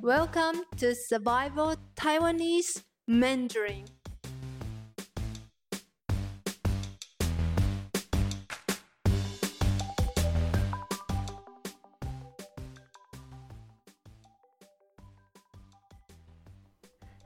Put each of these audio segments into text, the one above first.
Welcome to Survival Taiwanese Mandarin.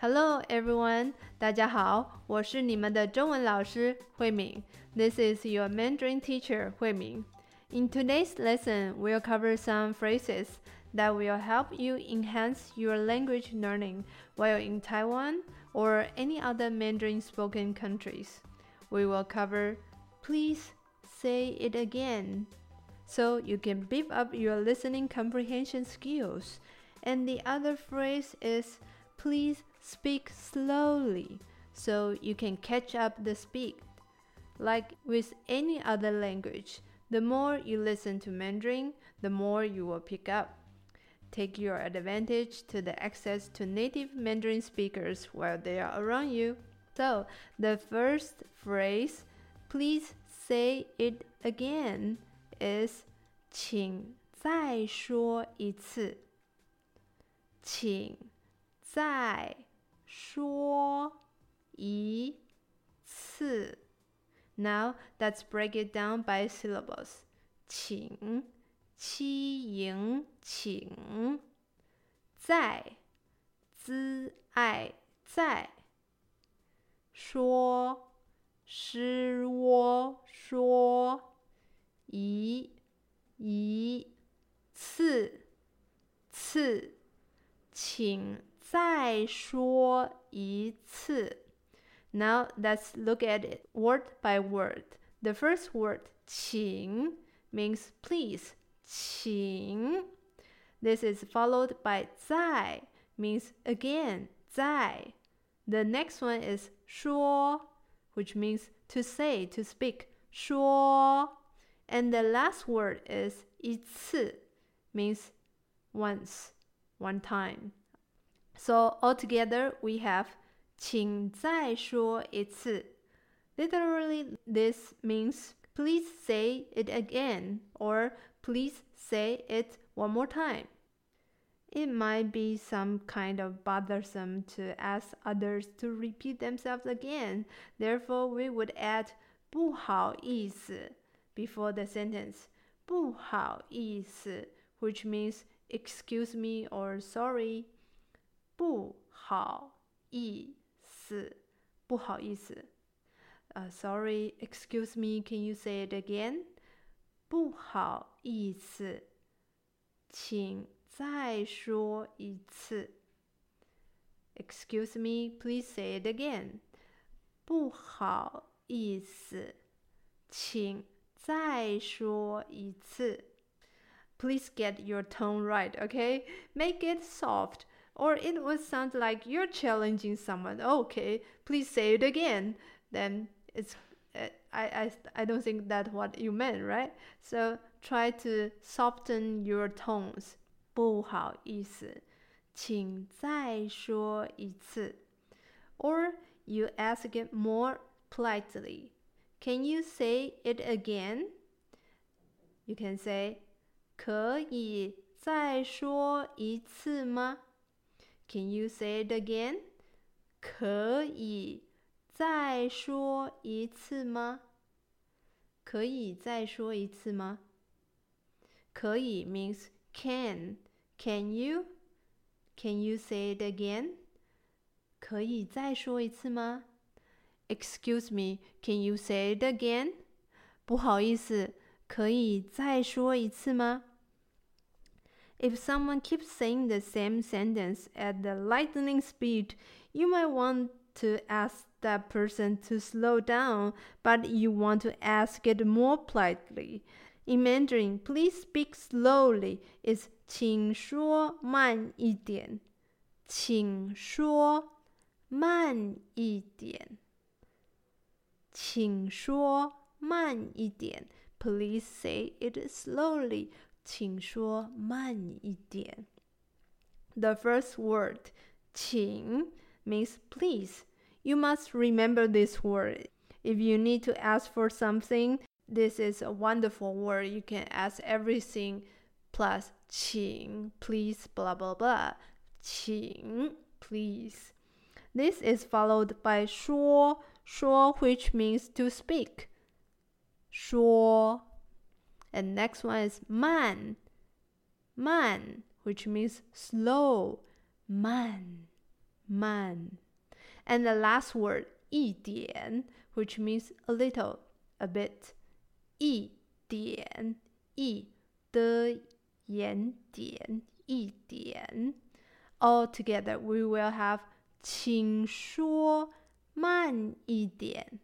Hello everyone，大家好，我是你们的中文老师慧敏。This is your Mandarin teacher 慧敏。In today's lesson, we'll cover some phrases that will help you enhance your language learning while in Taiwan or any other Mandarin spoken countries. We will cover please say it again so you can beef up your listening comprehension skills. And the other phrase is please speak slowly so you can catch up the speed. Like with any other language, the more you listen to Mandarin, the more you will pick up. Take your advantage to the access to native Mandarin speakers while they are around you. So, the first phrase, please say it again, is 请再说一次。请再说一次。now let's break it down by syllables. 请、 七迎、请、在、滋爱、在、说、诗窝、说、一、一、次、次、请再说一次。now let's look at it word by word. The first word, 请, means please. 请. This is followed by 在, means again, 在. The next one is 说, which means to say, to speak. 说. And the last word is 一次, means once, one time. So altogether we have 请再说一次. Literally, this means please say it again or please say it one more time. It might be some kind of bothersome to ask others to repeat themselves again. Therefore, we would add 不好意思 before the sentence. 不好意思 which means excuse me or sorry. 不好意思是不好意思。 呃、uh,，sorry, excuse me, can you say it again？不好意思，请再说一次。Excuse me, please say it again。不好意思，请再说一次。Please get your tone right, okay? Make it soft or it would sound like you're challenging someone. Okay, please say it again. Then it's uh, I, I, I don't think that's what you meant, right? So try to soften your tones. 不好意思，请再说一次。Or you ask it more politely. Can you say it again? You can say, 可以再说一次吗？can you say it again? 可以 再说一次吗？可以再说一次吗？可以 means can. Can you? Can you say it again? 可以再说一次吗？Excuse me, can you say it again? 不好意思，可以再说一次吗？if someone keeps saying the same sentence at the lightning speed, you might want to ask that person to slow down, but you want to ask it more politely. In Mandarin, please speak slowly is 请说慢一点，请说慢一点，请说慢一点。Please say it slowly 请说慢一点。The first word, 请 means please. You must remember this word. If you need to ask for something, this is a wonderful word. You can ask everything plus 请 please blah blah blah. 请 please. This is followed by 说说 which means to speak. 说 and next one is 慢慢 which means slow. 慢慢 and the last word 一点 which means a little, a bit. 一点一的眼点一点 all together we will have 请说慢一点，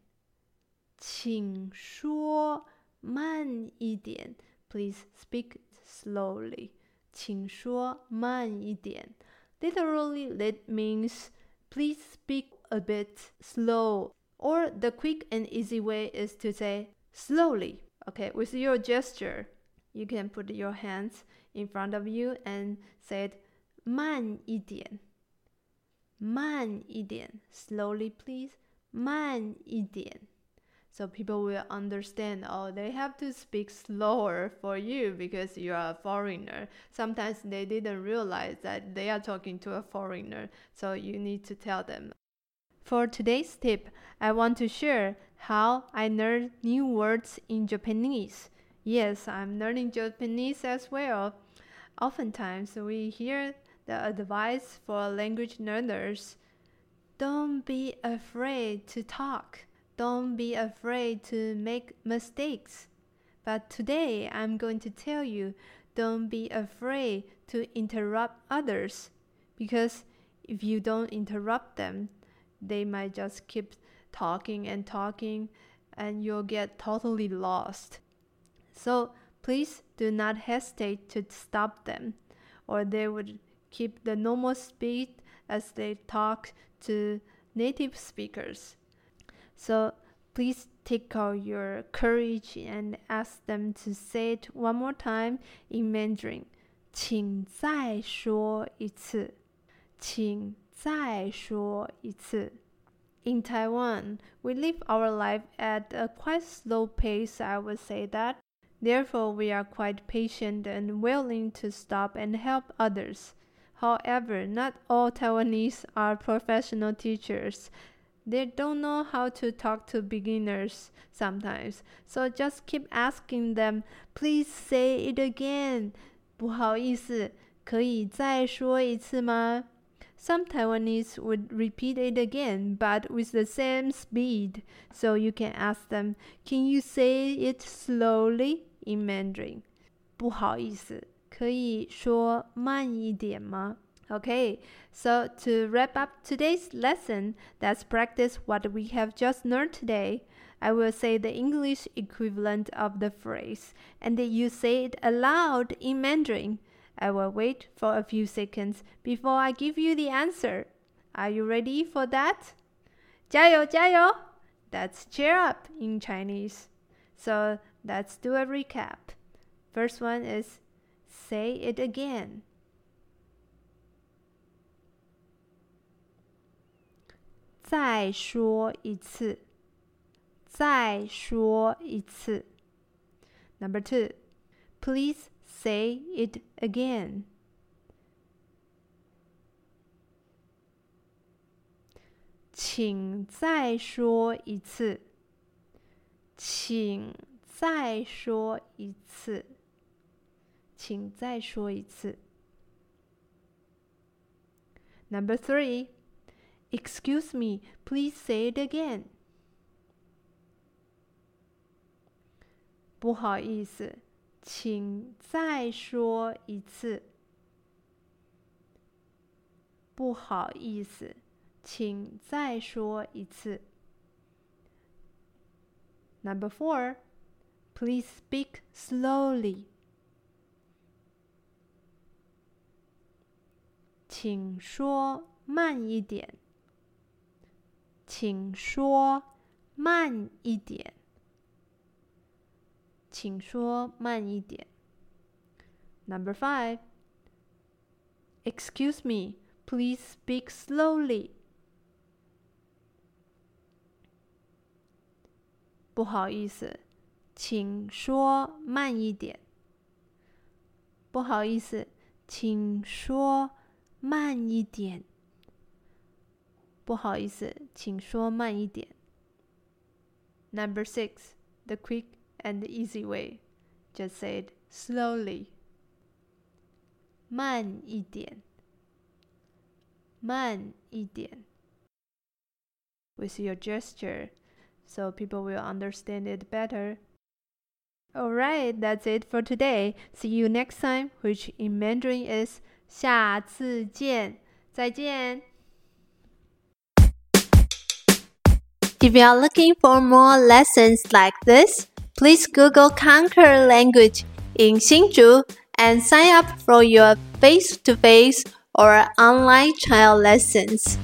请说慢一点。Please speak slowly. 请说慢一点。Literally, that means please speak a bit slow. Or the quick and easy way is to say slowly. Okay, with your gesture, you can put your hands in front of you and say it 慢一点，慢一点，slowly please，慢一点。 So people will understand, oh, they have to speak slower for you because you are a foreigner. Sometimes they didn't realize that they are talking to a foreigner, so you need to tell them. For today's tip, I want to share how I learn new words in Japanese. Yes, I'm learning Japanese as well. Oftentimes, we hear the advice for language learners don't be afraid to talk. Don't be afraid to make mistakes. But today I'm going to tell you don't be afraid to interrupt others because if you don't interrupt them, they might just keep talking and talking and you'll get totally lost. So please do not hesitate to stop them or they would keep the normal speed as they talk to native speakers. So please take out your courage and ask them to say it one more time in Mandarin. 请再说一次，请再说一次。In Taiwan, we live our life at a quite slow pace, I would say that. Therefore, we are quite patient and willing to stop and help others. However, not all Taiwanese are professional teachers. They don't know how to talk to beginners sometimes. So just keep asking them, please say it again. 不好意思，可以再说一次吗? Some Taiwanese would repeat it again, but with the same speed. So you can ask them, can you say it slowly in Mandarin? 不好意思。可以说慢一点吗? Okay, so to wrap up today's lesson, let's practice what we have just learned today. I will say the English equivalent of the phrase, and you say it aloud in Mandarin. I will wait for a few seconds before I give you the answer. Are you ready for that? 加油加油! That's cheer up in Chinese. So let's do a recap. First one is Say it again. 再说一次。再说一次。Number two, please say it again. 请再说一次。请再说一次。请再说一次。Number three, excuse me, please say it again. 不好意思，请再说一次。不好意思，请再说一次。Number four, please speak slowly. 请说慢一点。 请说慢一点。请说慢一点。Number five. Excuse me, please speak slowly. 不好意思，请说慢一点。不好意思，请说。慢一点。不好意思，请说慢一点。Number six, the quick and easy way. Just say it slowly. 慢一点，慢一点。With your gesture, so people will understand it better. Alright, that's it for today. See you next time, which in Mandarin is 下次见，再见。 If you are looking for more lessons like this, please Google Conquer Language in Hsinchu and sign up for your face to face or online child lessons.